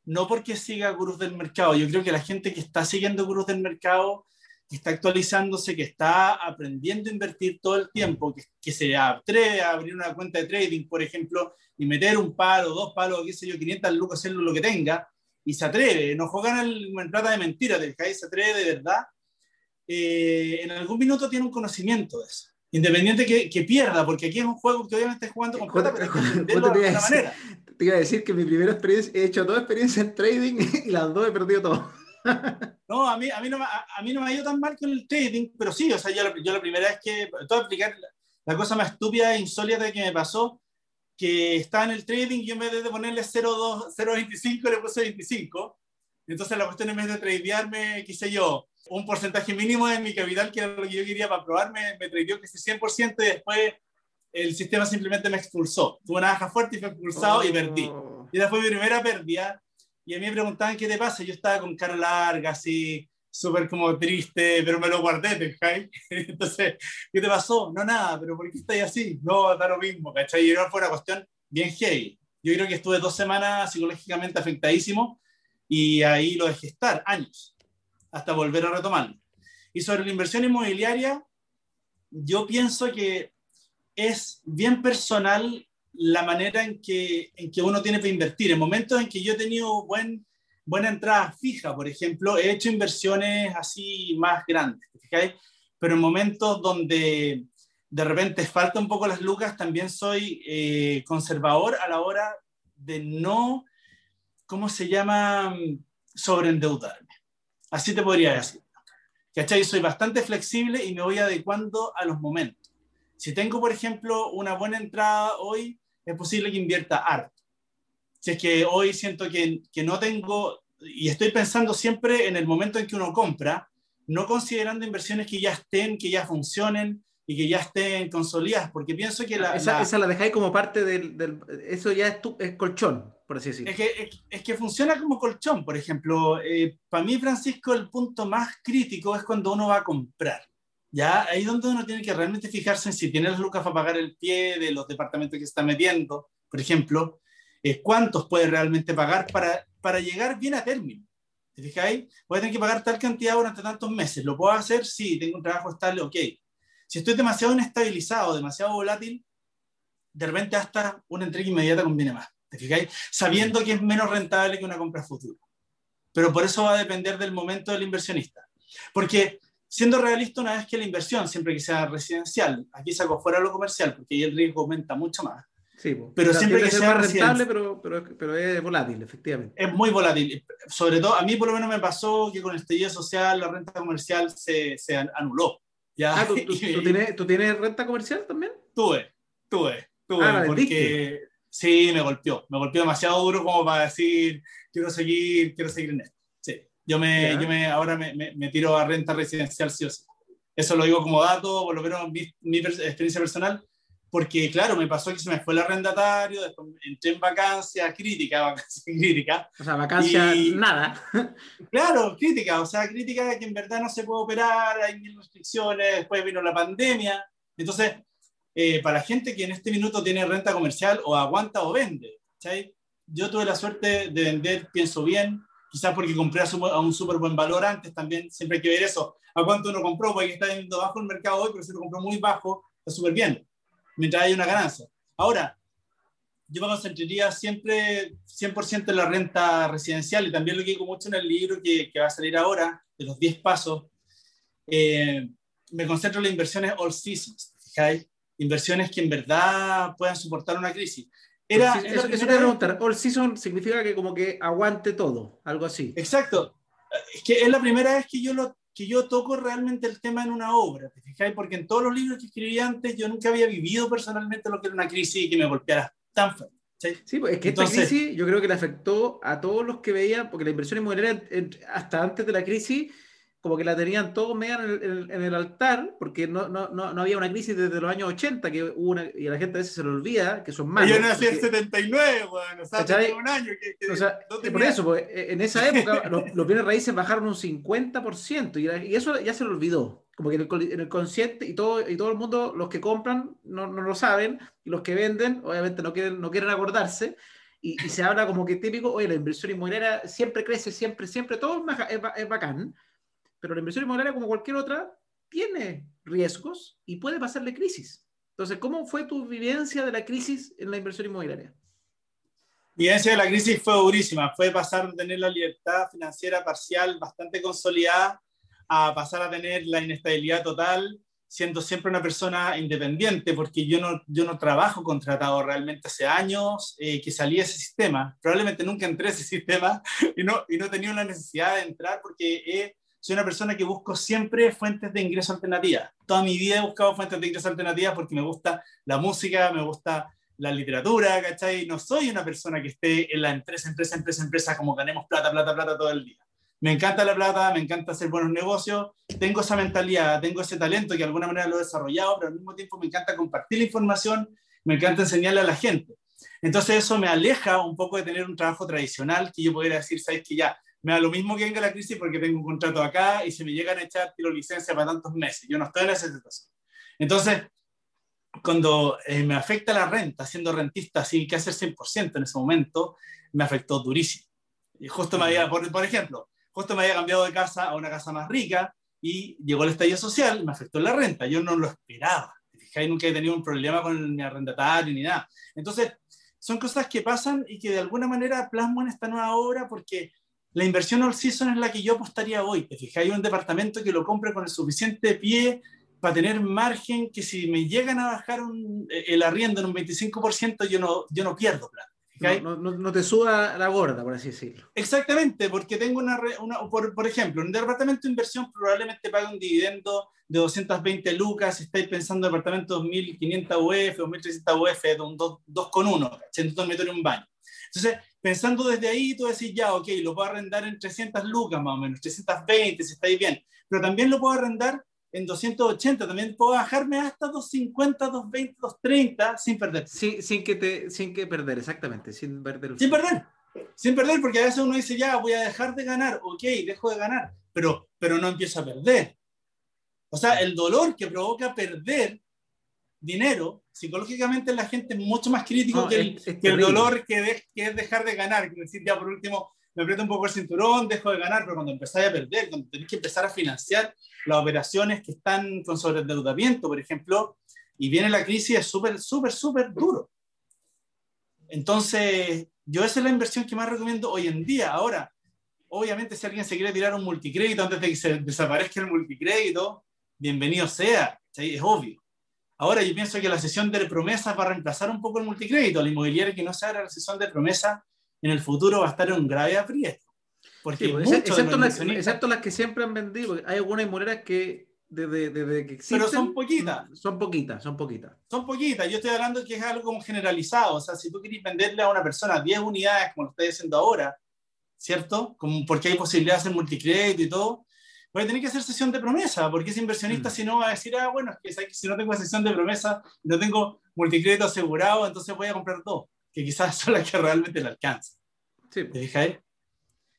No porque siga gurús del mercado. Yo creo que la gente que está siguiendo gurús del mercado que está actualizándose, que está aprendiendo a invertir todo el tiempo, que, que, se atreve a abrir una cuenta de trading, por ejemplo, y meter un palo, dos palos, qué sé yo, 500 lucas, hacerlo lo que tenga, y se atreve, no juegan el plata de mentira, del que se atreve de verdad, eh, en algún minuto tiene un conocimiento de eso. Independiente que, que, pierda, porque aquí es un juego que obviamente es jugando con plata, pero de alguna manera. Te iba a decir que mi primera experiencia, he hecho dos experiencias en trading [LAUGHS] y las dos he perdido todo. [LAUGHS] No, a mí, a, mí no, a, mí no me ha ido tan mal con el trading, pero sí, o sea, yo, yo la primera vez que, todo explicar la, cosa más estúpida e insólita que me pasó, que estaba en el trading y en vez de ponerle 0.25 le puse 25. Entonces la cuestión en vez de tradearme, qué sé yo, un porcentaje mínimo de mi capital, que era lo que yo quería para probarme, me tradeó que ese 100% y después el sistema simplemente me expulsó. Tuve una baja fuerte y fue expulsado y perdí. Oh. Y esa fue mi primera pérdida y a mí me preguntaban qué te pasa. Yo estaba con cara larga, así, súper como triste, pero me lo guardé, ¿te [LAUGHS] Entonces, ¿qué te pasó? No, nada, pero ¿por qué estás así? No, da lo mismo, ¿cachai? Y fue una cuestión bien heavy. Yo creo que estuve dos semanas psicológicamente afectadísimo y ahí lo dejé estar, años, hasta volver a retomarlo. Y sobre la inversión inmobiliaria, yo pienso que es bien personal la manera en que, en que uno tiene que invertir. En momentos en que yo he tenido buen, buena entrada fija, por ejemplo, he hecho inversiones así más grandes, pero en momentos donde de repente falta un poco las lucas, también soy eh, conservador a la hora de no, ¿cómo se llama? Sobreendeudarme. Así te podría decir. ¿Cachai? Soy bastante flexible y me voy adecuando a los momentos. Si tengo, por ejemplo, una buena entrada hoy, es posible que invierta harto. Si es que hoy siento que, que no tengo, y estoy pensando siempre en el momento en que uno compra, no considerando inversiones que ya estén, que ya funcionen y que ya estén consolidadas, porque pienso que la... Esa la, esa la dejáis como parte del, del, Eso ya es, tu, es colchón, por así decirlo. Es que, es, es que funciona como colchón, por ejemplo. Eh, para mí, Francisco, el punto más crítico es cuando uno va a comprar. Ya ahí donde uno tiene que realmente fijarse en si tiene las lucas para pagar el pie de los departamentos que está metiendo, por ejemplo, eh, cuántos puede realmente pagar para, para llegar bien a término. ¿Te fijáis? Voy a tener que pagar tal cantidad durante tantos meses. ¿Lo puedo hacer? Sí, tengo un trabajo estable, ok. Si estoy demasiado inestabilizado, demasiado volátil, de repente hasta una entrega inmediata conviene más. ¿Te fijáis? Sabiendo que es menos rentable que una compra futura. Pero por eso va a depender del momento del inversionista. Porque siendo realista, una vez que la inversión, siempre que sea residencial, aquí saco fuera lo comercial, porque ahí el riesgo aumenta mucho más. Sí, pero siempre que sea más rentable, pero, pero, pero, es volátil, efectivamente. Es muy volátil. Sobre todo, a mí por lo menos me pasó que con el estallido social la renta comercial se, se anuló. ¿ya? Ah, ¿tú, tienes, ¿tú, tienes, renta comercial también? Tuve, tuve, tuve. Ah, porque sí, me golpeó. Me golpeó demasiado duro como para decir, quiero seguir, quiero seguir en esto. Yo, me, yo me, ahora me, me, tiro a renta residencial sí o sí. Eso lo digo como dato, por lo menos mi, mi experiencia personal porque claro, me pasó que se me fue el arrendatario, después entré en vacancia crítica, [LAUGHS] vacancia crítica. O sea, vacancia nada. [LAUGHS] Claro, crítica, o sea, crítica que en verdad no se puede operar, hay mil restricciones, después vino la pandemia. Entonces, eh, para gente que en este minuto tiene renta comercial o aguanta o vende, ¿sí? yo tuve la suerte de vender, pienso bien, quizás porque compré a, un súper buen valor antes también, siempre hay que ver eso, a cuánto uno compró, porque está yendo bajo el mercado hoy, pero si lo compró muy bajo, está súper bien mientras hay una ganancia. Ahora, yo me concentraría siempre 100% en la renta residencial y también lo que digo mucho en el libro que, que va a salir ahora, de los 10 pasos, eh, me concentro en las inversiones all seasons, ¿fijáis? Inversiones que en verdad puedan soportar una crisis. Era, eso, te preguntar, all season significa que como que aguante todo, algo así. Exacto. Es que es la primera vez que yo lo, que yo toco realmente el tema en una obra, ¿te fijáis? Porque en todos los libros que escribí antes yo nunca había vivido personalmente lo que era una crisis y que me golpeara tan fuerte. ¿sí? pues es que esta crisis yo creo que le afectó a todos los que veían, porque la inversión inmobiliaria hasta antes de la crisis como que la tenían todos medio en el, altar, porque no, no, no, había una crisis desde los años 80, que hubo una, y a la gente a veces se le olvida, que son más. Yo nací en 79, bueno, o sea, un año. Que, o sea, por eso, pues, en esa época [LAUGHS] los, bienes raíces bajaron un 50%, y, y, eso ya se le olvidó. Como que en el, en el, consciente, y todo, y todo el mundo, los que compran, no, no lo saben, y los que venden, obviamente no quieren, no quieren acordarse. Y, y se habla como que típico, oye, la inversión inmobiliaria siempre crece, siempre, siempre, todo es, es bacán pero la inversión inmobiliaria, como cualquier otra, tiene riesgos y puede pasarle crisis. Entonces, ¿cómo fue tu vivencia de la crisis en la inversión inmobiliaria? Mi vivencia de la crisis fue durísima. Fue pasar de tener la libertad financiera parcial bastante consolidada a pasar a tener la inestabilidad total, siendo siempre una persona independiente, porque yo no, yo no trabajo contratado realmente hace años eh, que salí de ese sistema. Probablemente nunca entré a ese [LAUGHS] sistema y no, y no tenido la necesidad de entrar porque he soy una persona que busco siempre fuentes de ingreso alternativas. Toda mi vida he buscado fuentes de ingreso alternativas porque me gusta la música, me gusta la literatura, ¿cachai? No soy una persona que esté en la empresa, empresa, empresa, empresa, como ganemos plata, plata, plata todo el día. Me encanta la plata, me encanta hacer buenos negocios, tengo esa mentalidad, tengo ese talento que de alguna manera lo he desarrollado, pero al mismo tiempo me encanta compartir la información, me encanta enseñarle a la gente. Entonces eso me aleja un poco de tener un trabajo tradicional que yo pudiera decir, sabes que ya, me da lo mismo que venga la crisis porque tengo un contrato acá y se me llegan a echar tiro licencia para tantos meses. Yo no estoy en esa situación. Entonces, cuando eh, me afecta la renta, siendo rentista sin que hacer 100% en ese momento, me afectó durísimo. Y justo me había, por, ejemplo, justo me había cambiado de casa a una casa más rica y llegó el estallido social me afectó la renta. Yo no lo esperaba. Fijáis, nunca he tenido un problema con mi arrendatario ni nada. Entonces, son cosas que pasan y que de alguna manera plasmo en esta nueva obra porque la inversión all season es la que yo apostaría hoy. Te fijas, hay un departamento que lo compre con el suficiente pie para tener margen que si me llegan a bajar el arriendo en un 25%, yo no, yo no pierdo plata. No, no, no, te suba la gorda, por así decirlo. Exactamente, porque tengo una, una por, por, ejemplo, un departamento de inversión probablemente paga un dividendo de 220 lucas, si estáis pensando en departamento 2500 UF o 1300 UF, de un 2,1, en dormitorio y un baño. Entonces, pensando desde ahí, tú decís, ya, ok, lo puedo arrendar en 300 lucas más o menos, 320, si estáis bien, pero también lo puedo arrendar en 280, también puedo bajarme hasta 250, 220, 230 sin perder. Sin, sin, que, te, sin que perder, exactamente, sin perder. Sin perder, sin perder, porque a veces uno dice, ya, voy a dejar de ganar, ok, dejo de ganar, pero, pero no empiezo a perder. O sea, el dolor que provoca perder dinero, psicológicamente la gente es mucho más crítico que, el, dolor que, es dejar de ganar. Quiero decir, ya por último, me aprieto un poco el cinturón, dejo de ganar, pero cuando empezáis a perder, cuando tenéis que empezar a financiar las operaciones que están con sobreendeudamiento, por ejemplo, y viene la crisis, es súper, súper, súper duro. Entonces, yo esa es la inversión que más recomiendo hoy en día. Ahora, obviamente si alguien se quiere tirar un multicrédito antes de que se desaparezca el multicrédito, bienvenido sea, es obvio. Ahora yo pienso que la sesión de promesas va a reemplazar un poco el multicrédito. La inmobiliaria que no se haga la sesión de promesa en el futuro va a estar en un grave aprieto. Porque pues, excepto, las, que siempre han vendido, hay algunas inmobiliarias que desde, desde que existen... Pero son poquitas. Son poquitas, son poquitas. Son poquitas. Yo estoy hablando que es algo como generalizado. O sea, si tú quieres venderle a una persona 10 unidades, como lo estoy diciendo ahora, ¿cierto? Como porque hay posibilidad de hacer multicrédito y todo, voy a tener que hacer sesión de promesa, porque ese inversionista mm. si no va a decir, ah, bueno, es que si no tengo sesión de promesa, no tengo multicrédito asegurado, entonces voy a comprar dos, que quizás [LAUGHS] son las que realmente le alcanzan. Sí. ¿Te fijas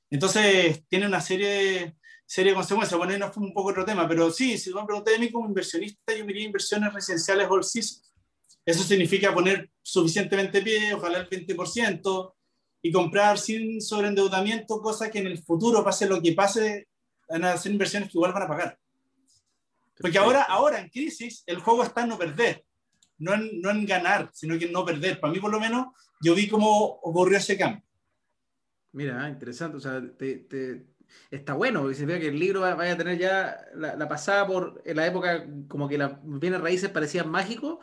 Entonces, tiene una serie, serie de consecuencias. Bueno, ahí no fue un poco otro tema, pero sí, si me pregunté a mí como inversionista, yo miraría inversiones residenciales all Eso significa poner suficientemente pie, ojalá el 20%, y comprar sin sobreendeudamiento, cosa que en el futuro, pase lo que pase, van a hacer inversiones que igual van a pagar. Porque ahora, ahora en crisis el juego está en no perder, no en, no en ganar, sino que en no perder. Para mí por lo menos yo vi cómo ocurrió ese cambio. Mira, interesante, o sea, está bueno, se ve que el libro vaya a tener ya la, pasada por la época como que las bienes raíces parecían mágicos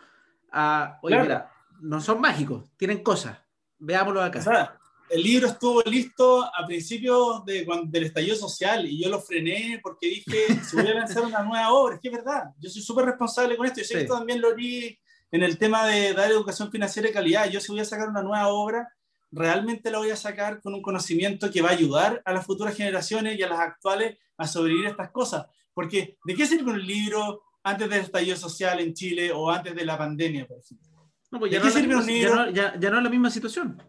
a, oye, mira, no son mágicos, tienen cosas, veámoslo acá el libro estuvo listo a principios de, del estallido social y yo lo frené porque dije, [LAUGHS] si voy a lanzar una nueva obra, es que es verdad, yo soy súper responsable con esto, yo sé que esto también lo vi en el tema de dar educación financiera de calidad, yo si voy a sacar una nueva obra, realmente la voy a sacar con un conocimiento que va a ayudar a las futuras generaciones y a las actuales a sobrevivir a estas cosas, porque ¿de qué sirve un libro antes del estallido social en Chile o antes de la pandemia, por ejemplo? No, pues ya, no, sirve un libro? ya no es la misma situación.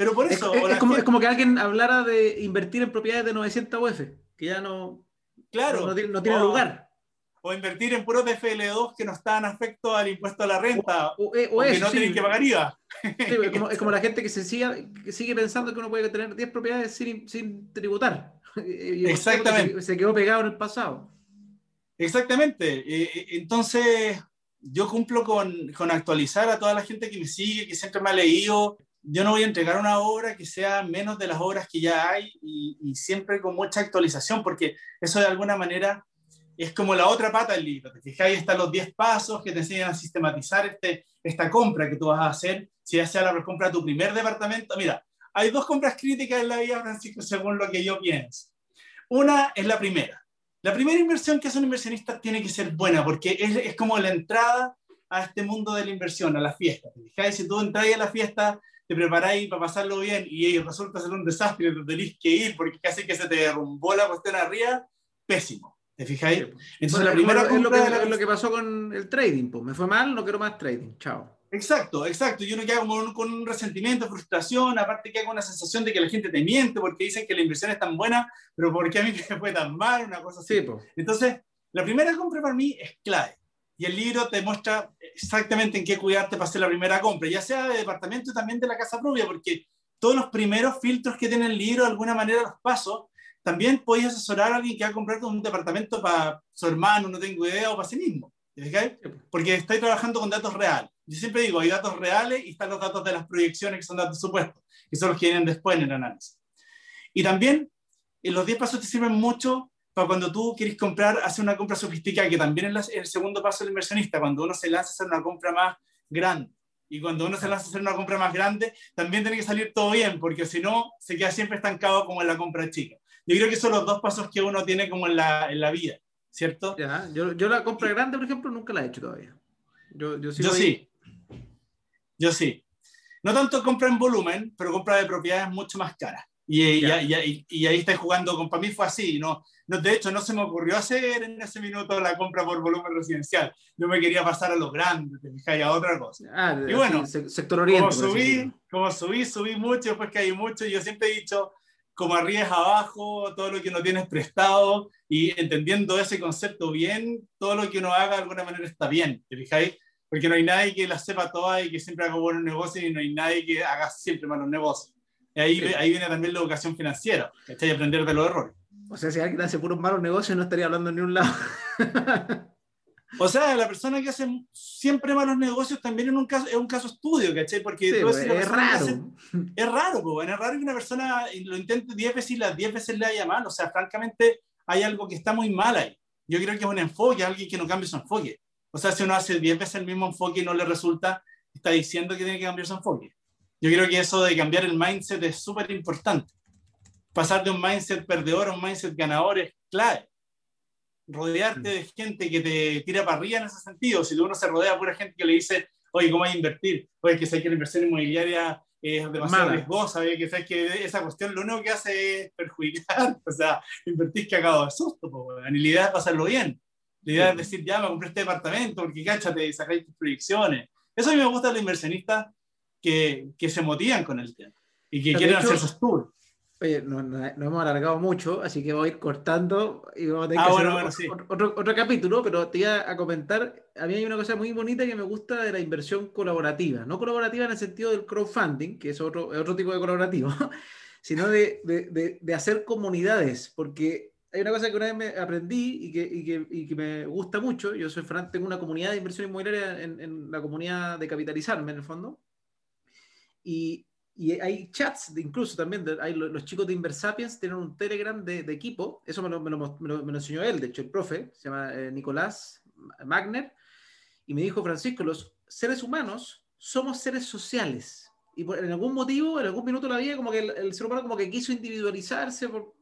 Pero por eso. Es, como, que alguien hablara de invertir en propiedades de 900 UF, que ya no, claro, no, tiene lugar. O invertir en puros de FL2 que no están afectos al impuesto a la renta. O, eh, que no tienen que pagar IVA. [LAUGHS] es, como, la gente que, se sigue, que sigue pensando que uno puede tener 10 propiedades sin, sin tributar. [LAUGHS] Exactamente. Se, quedó pegado en el pasado. Exactamente. Entonces, yo cumplo con, con, actualizar a toda la gente que me sigue, que siempre me ha leído, yo no voy a entregar una obra que sea menos de las obras que ya hay y, siempre con mucha actualización, porque eso de alguna manera es como la otra pata del libro. Te fijas, ahí están los 10 pasos que te enseñan a sistematizar este, esta compra que tú vas a hacer, si ya sea la recompra de tu primer departamento. Mira, hay dos compras críticas en la vida, Francisco, según lo que yo pienso. Una es la primera. La primera inversión que hace un inversionista tiene que ser buena, porque es, es como la entrada a este mundo de la inversión, a la fiesta. ¿Te fijas? Si tú entras a la fiesta te preparáis para pasarlo bien y resulta ser un desastre y te tenéis que ir porque casi que se te derrumbó la cuestión arriba, pésimo. ¿Te fijáis? Entonces, la primera es, lo que, lo que pasó con el trading. Pues. Me fue mal, no quiero más trading. Chao. Exacto, exacto. Y uno queda como con un resentimiento, frustración, aparte queda con una sensación de que la gente te miente porque dicen que la inversión es tan buena, pero porque a mí [LAUGHS] me fue tan mal, una cosa así. Entonces, la primera compra para mí es clave y el libro te muestra exactamente en qué cuidarte para hacer la primera compra, ya sea de departamento y también de la casa propia, porque todos los primeros filtros que tiene el libro, de alguna manera los pasos, también podéis asesorar a alguien que va a comprar un departamento para su hermano, no tengo idea, o para sí mismo. Porque estáis trabajando con datos reales. Yo siempre digo, hay datos reales y están los datos de las proyecciones, que son datos supuestos, que son los que vienen después en el análisis. Y también, en los 10 pasos te sirven mucho para cuando tú quieres comprar, hacer una compra sofisticada, que también es el segundo paso del inversionista, cuando uno se lanza a hacer una compra más grande. Y cuando uno se lanza a hacer una compra más grande, también tiene que salir todo bien, porque si no, se queda siempre estancado como en la compra chica. Yo creo que son los dos pasos que uno tiene como en la, en la vida, ¿cierto? yo, yo, la compra grande, por ejemplo, nunca la he hecho todavía. Yo, yo, sí, yo sí. Yo sí. No tanto compra en volumen, pero compra de propiedades mucho más caras. Y, y, y, y, ahí está jugando, con, para mí fue así, ¿no? no, de hecho no se me ocurrió hacer en ese minuto la compra por volumen residencial, yo me quería pasar a lo grande, te a otra cosa. Ah, y bueno, sector oriente. Como subí, como subí, subí mucho, después que hay mucho, yo siempre he dicho, como arriesgas abajo, todo lo que no tienes prestado, y entendiendo ese concepto bien, todo lo que uno haga de alguna manera está bien, ¿te fijáis? Porque no hay nadie que la sepa toda y que siempre haga buenos negocios y no hay nadie que haga siempre malos negocios. Ahí, ahí viene también la educación financiera, ¿cachai? Aprender de los errores. O sea, si alguien hace puros malos negocios, no estaría hablando en ni un lado. O sea, la persona que hace siempre malos negocios también en un caso, es un caso estudio, ¿cachai? Porque pues, es raro. es raro, pues, es raro que una persona lo intente 10 veces y las 10 veces le haya mal. O sea, francamente, hay algo que está muy mal ahí. Yo creo que es un enfoque, alguien que no cambie su enfoque. O sea, si uno hace 10 veces el mismo enfoque y no le resulta, está diciendo que tiene que cambiar su enfoque. Yo creo que eso de cambiar el mindset es súper importante. Pasar de un mindset perdedor a un mindset ganador es clave. Rodearte de gente que te tira para arriba en ese sentido. Si uno se rodea de pura gente que le dice, oye, ¿cómo hay que invertir? Oye, que sé que la inversión inmobiliaria es demasiado riesgosa, oye, que sabes que esa cuestión lo único que hace es perjudicar, [LAUGHS] o sea, invertir cagado de susto, pues, la idea es pasarlo bien. La idea es decir, ya me compré este departamento porque cáchate, sacáis tus proyecciones. Eso a mí me gusta de los inversionistas que, que se motivan con el tema y que quieren hacer sus tours. Oye, nos no, hemos alargado mucho, así que voy a ir cortando y vamos a tener ah, que hacer otro, otro, capítulo, pero te iba a comentar, a mí hay una cosa muy bonita que me gusta de la inversión colaborativa, no colaborativa en el sentido del crowdfunding, que es otro, otro tipo de colaborativo, [LAUGHS] sino de, de, de, hacer comunidades, porque hay una cosa que una vez me aprendí y que, y que, y que me gusta mucho, yo soy Fran, tengo una comunidad de inversión inmobiliaria en, en la comunidad de capitalizarme en el fondo, y, y hay chats, de, incluso también, hay, los, chicos de Inversapiens tienen un Telegram de, de equipo, eso me lo, me, lo, me, lo, enseñó él, de hecho, el profe, se llama eh, Nicolás Magner, y me dijo, Francisco, los seres humanos somos seres sociales. Y por, en algún motivo, en algún minuto de la vida, como que el, el ser humano como que quiso individualizarse por,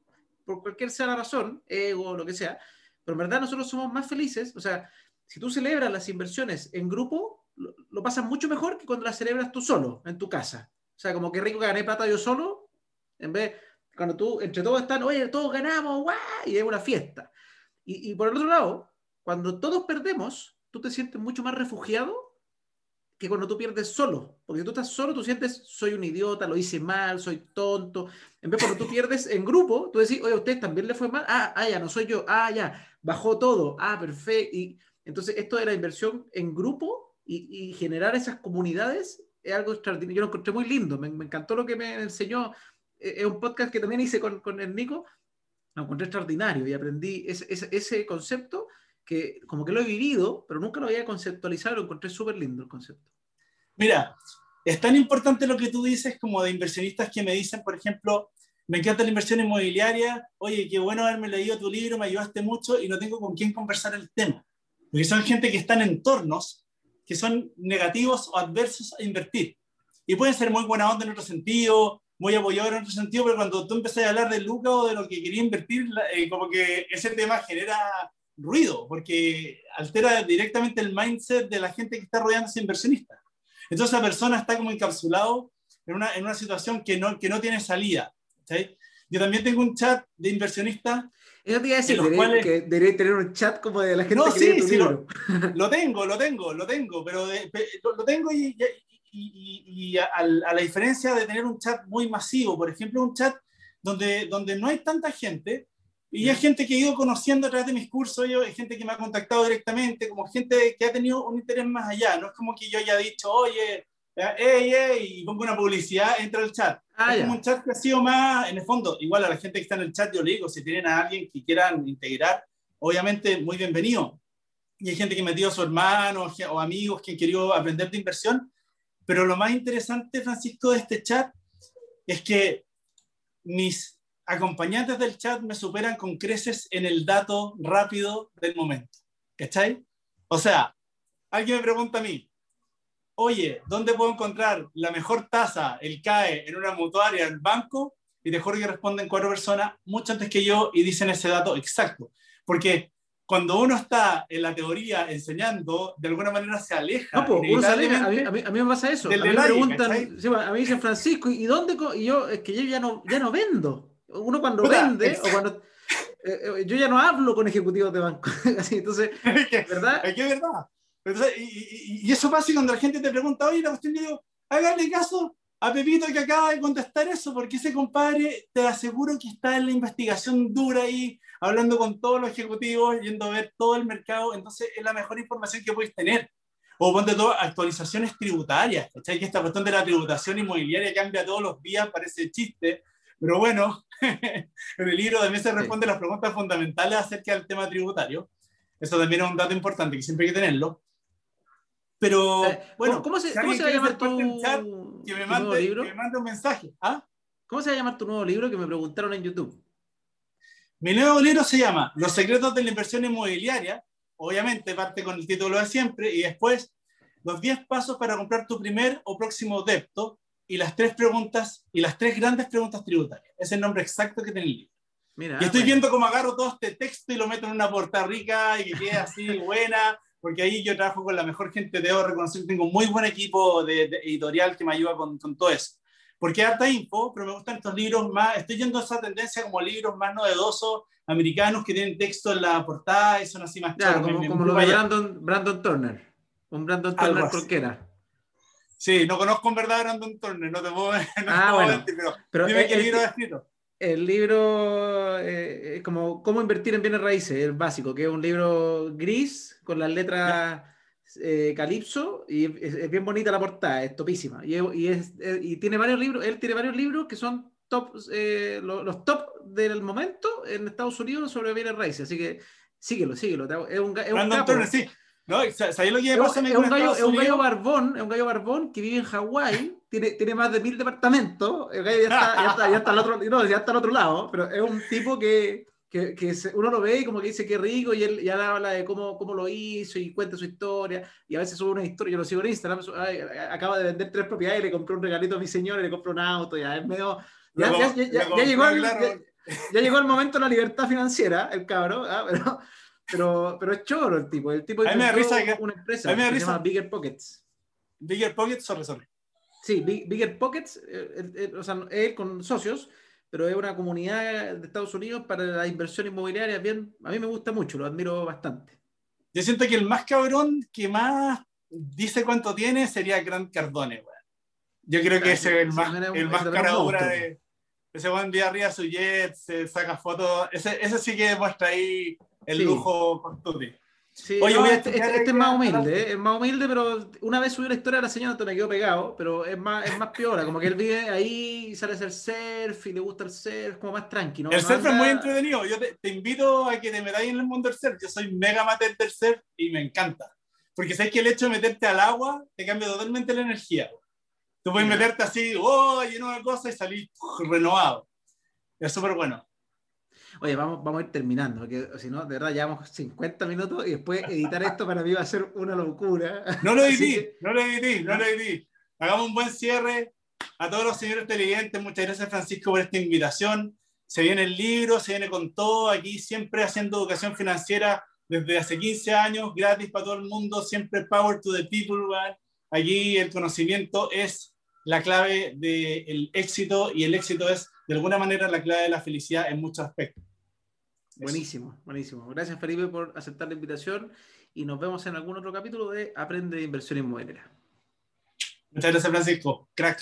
por cualquier sea la razón, ego, lo que sea, pero en verdad nosotros somos más felices, o sea, si tú celebras las inversiones en grupo, lo, pasas mucho mejor que cuando las celebras tú solo, en tu casa. O sea, como que rico que gané plata yo solo, en vez, cuando tú, entre todos están, oye, todos ganamos, ¡guau! Y es una fiesta. Y, por el otro lado, cuando todos perdemos, tú te sientes mucho más refugiado que cuando tú pierdes solo. Porque tú estás solo, tú sientes, soy un idiota, lo hice mal, soy tonto. En vez, cuando tú pierdes en grupo, tú decís, oye, a usted también le fue mal. Ah, ah, ya, no soy yo. Ah, ya, bajó todo. Ah, perfecto. Y entonces, esto de la inversión en grupo y, y generar esas comunidades es algo extraordinario. Yo lo encontré muy lindo, me, me encantó lo que me enseñó. Eh, es un podcast que también hice con, con el Nico, lo encontré extraordinario y aprendí ese, ese, ese, concepto que como que lo he vivido, pero nunca lo había conceptualizado, lo encontré súper lindo el concepto. Mira, es tan importante lo que tú dices como de inversionistas que me dicen, por ejemplo, me encanta la inversión inmobiliaria, oye, qué bueno haberme leído tu libro, me ayudaste mucho y no tengo con quién conversar el tema. Porque son gente que está en entornos que son negativos o adversos a invertir. Y pueden ser muy buena onda en otro sentido, muy apoyador en otro sentido, pero cuando tú empezás a hablar de Luca o de lo que quería invertir, eh, como que ese tema genera ruido, porque altera directamente el mindset de la gente que está rodeando a ese inversionista. Entonces esa persona está como encapsulado en una, en una situación que no, que no tiene salida. ¿sí? Yo también tengo un chat de inversionistas eso te iba a decir, que debería tener un chat como de la gente que sí, sí, Lo, [LAUGHS] lo, tengo, lo tengo, lo tengo, pero lo, tengo y, y, y a, a, la diferencia de tener un chat muy masivo, por ejemplo, un chat donde, donde no hay tanta gente, y hay gente que he ido conociendo a través de mis cursos, yo, hay gente que me ha contactado directamente, como gente que ha tenido un interés más allá, no es como que yo haya dicho, oye, ey, ey, y pongo una publicidad, entra al chat. Ah, es como un chat que ha sido más, en el fondo, igual a la gente que está en el chat, yo le digo, si tienen a alguien que quieran integrar, obviamente muy bienvenido. Y hay gente que metió a su hermano o amigos que han querido aprender de inversión. Pero lo más interesante, Francisco, de este chat es que mis acompañantes del chat me superan con creces en el dato rápido del momento. ¿Cachai? O sea, alguien me pregunta a mí, oye, ¿dónde puedo encontrar la mejor tasa, el CAE, en una mutuaria, en el banco? Y de que responden cuatro personas mucho antes que yo y dicen ese dato exacto. Porque cuando uno está en la teoría enseñando, de alguna manera se aleja. No, pues, uno se aleja. A, mí, a, mí, a, mí, me pasa eso. A mí me preguntan, sí, a mí dicen Francisco, ¿y dónde? Y yo, es que yo ya no, ya no vendo. Uno cuando Puta, vende, o cuando. Eh, eh, yo ya no hablo con ejecutivos de banco. [LAUGHS] Así, entonces, ¿verdad? Es que es verdad y, y, eso pasa cuando la gente te pregunta, oye, la cuestión, digo, hágale caso a Pepito que acaba de contestar eso, porque ese compadre, te aseguro que está en la investigación dura ahí, hablando con todos los ejecutivos, yendo a ver todo el mercado, entonces es la mejor información que puedes tener. O ponte todo, actualizaciones tributarias, ¿cachai? Que esta cuestión de la tributación inmobiliaria cambia todos los días, parece chiste, pero bueno, [LAUGHS] en el libro también se responde las preguntas fundamentales acerca del tema tributario. Eso también es un dato importante que siempre hay que tenerlo. Pero, Eh, bueno, ¿cómo se, si cómo se va a llamar tu, chat, que me tu nuevo mande, libro? que me mande un mensaje. ¿Ah? ¿Cómo se va a llamar tu nuevo libro que me preguntaron en YouTube? Mi nuevo libro se llama Los secretos de la inversión inmobiliaria. Obviamente parte con el título de siempre y después los 10 pasos para comprar tu primer o próximo depto y las tres preguntas y las tres grandes preguntas tributarias. Es el nombre exacto que tiene el libro. Mira, y estoy bueno. viendo cómo agarro todo este texto y lo meto en una portada rica y que quede así [LAUGHS] buena, porque ahí yo trabajo con la mejor gente, debo reconocer que tengo un muy buen equipo de, de editorial que me ayuda con, con todo eso. Porque harta info, pero me gustan estos libros más, estoy yendo a esa tendencia como libros más novedosos, americanos que tienen texto en la portada y son así más me- como, me como empujo lo de. Brandon, Brandon Turner. Un Brandon Algo Turner así. cualquiera. Sí, no conozco en verdad a Brandon Turner, no te puedo, [LAUGHS] no te Ah, puedo bueno. mentir, pero, Pero dime qué libro ha escrito. El libro eh, es como Cómo invertir en bienes raíces, el básico, que es un libro gris con las letras eh, calipso y es, es bien bonita la portada, es topísima. Y, y es- eh, y tiene varios libros, él tiene varios libros que son top, eh, lo- los top del momento en Estados Unidos sobre bienes raíces. Así que síguelo, síguelo. Es un, ga- es un Brandon capo. Turner, sí. No, y sa- ¿sabéis lo que me Es pasa es un gallo, es un gallo barbón, es un gallo barbón que vive en Hawái, tiene, tiene más de mil departamentos, el gallo ya está, ya está, ya está al otro, no, ya está al otro lado, pero es un tipo que, que, que uno lo ve y como que dice que rico y él ya habla de cómo, cómo lo hizo y cuenta su historia y a veces sube una historia, yo lo sigo en Instagram, ay, acaba de vender tres propiedades le compró un regalito a mi señora y le compró un auto, ya es medio... Ya, Lo ya- ya- ya- llegó el, ya- llegó el momento de la libertad financiera, el cabro, ah, pero, pero, pero es choro el tipo. El tipo A mí me da risa que- una empresa a mí me da que se risa- llama Bigger Pockets. Bigger Pockets, sorry, sorry. Sí, Big- Bigger Pockets, eh, eh, eh, o sea, él con socios, pero es una comunidad de Estados Unidos para la inversión inmobiliaria. Bien, a mí me gusta mucho, lo admiro bastante. Yo siento que el más cabrón que más dice cuánto tiene sería Grant Cardone, weón. Yo creo que Ah, ese es el más, el más caradura de. Ese buen día arriba su jet, se saca fotos. Ese, ese sí que demuestra ahí el Sí. lujo con Tuti. Sí, Oye, no, este, este- este es más humilde, eh, es más humilde, pero una vez subí una historia de la señora, me quedó pegado, pero es más, es más piola, como que él vive ahí, sale a hacer surf y le gusta el surf, como más tranquilo. El surf es muy entretenido. Yo te, te invito a que te metáis en el mundo del surf. Yo soy mega amateur del surf y me encanta. Porque sabes que el hecho de meterte al agua te cambia totalmente la energía. Tú puedes Ya. meterte así, oh, lleno de cosas y salir renovado. Es súper bueno. Oye, vamos, vamos a ir terminando, porque si no, de verdad, llevamos 50 minutos y después editar esto para mí va a ser una locura. No lo [LAUGHS] edití, que- no lo edití, no lo edití. Hagamos un buen cierre. A todos los señores televidentes, muchas gracias Francisco por esta invitación. Se viene el libro, se viene con todo. Aquí siempre haciendo educación financiera desde hace 15 años, gratis para todo el mundo, siempre power to the people. Aquí el conocimiento es la clave del éxito y el éxito es de alguna manera la clave de la felicidad en muchos aspectos. Buenísimo, buenísimo. Gracias Felipe por aceptar la invitación y nos vemos en algún otro capítulo de Aprende de Inversión Inmobiliaria. Muchas gracias Francisco. Crack.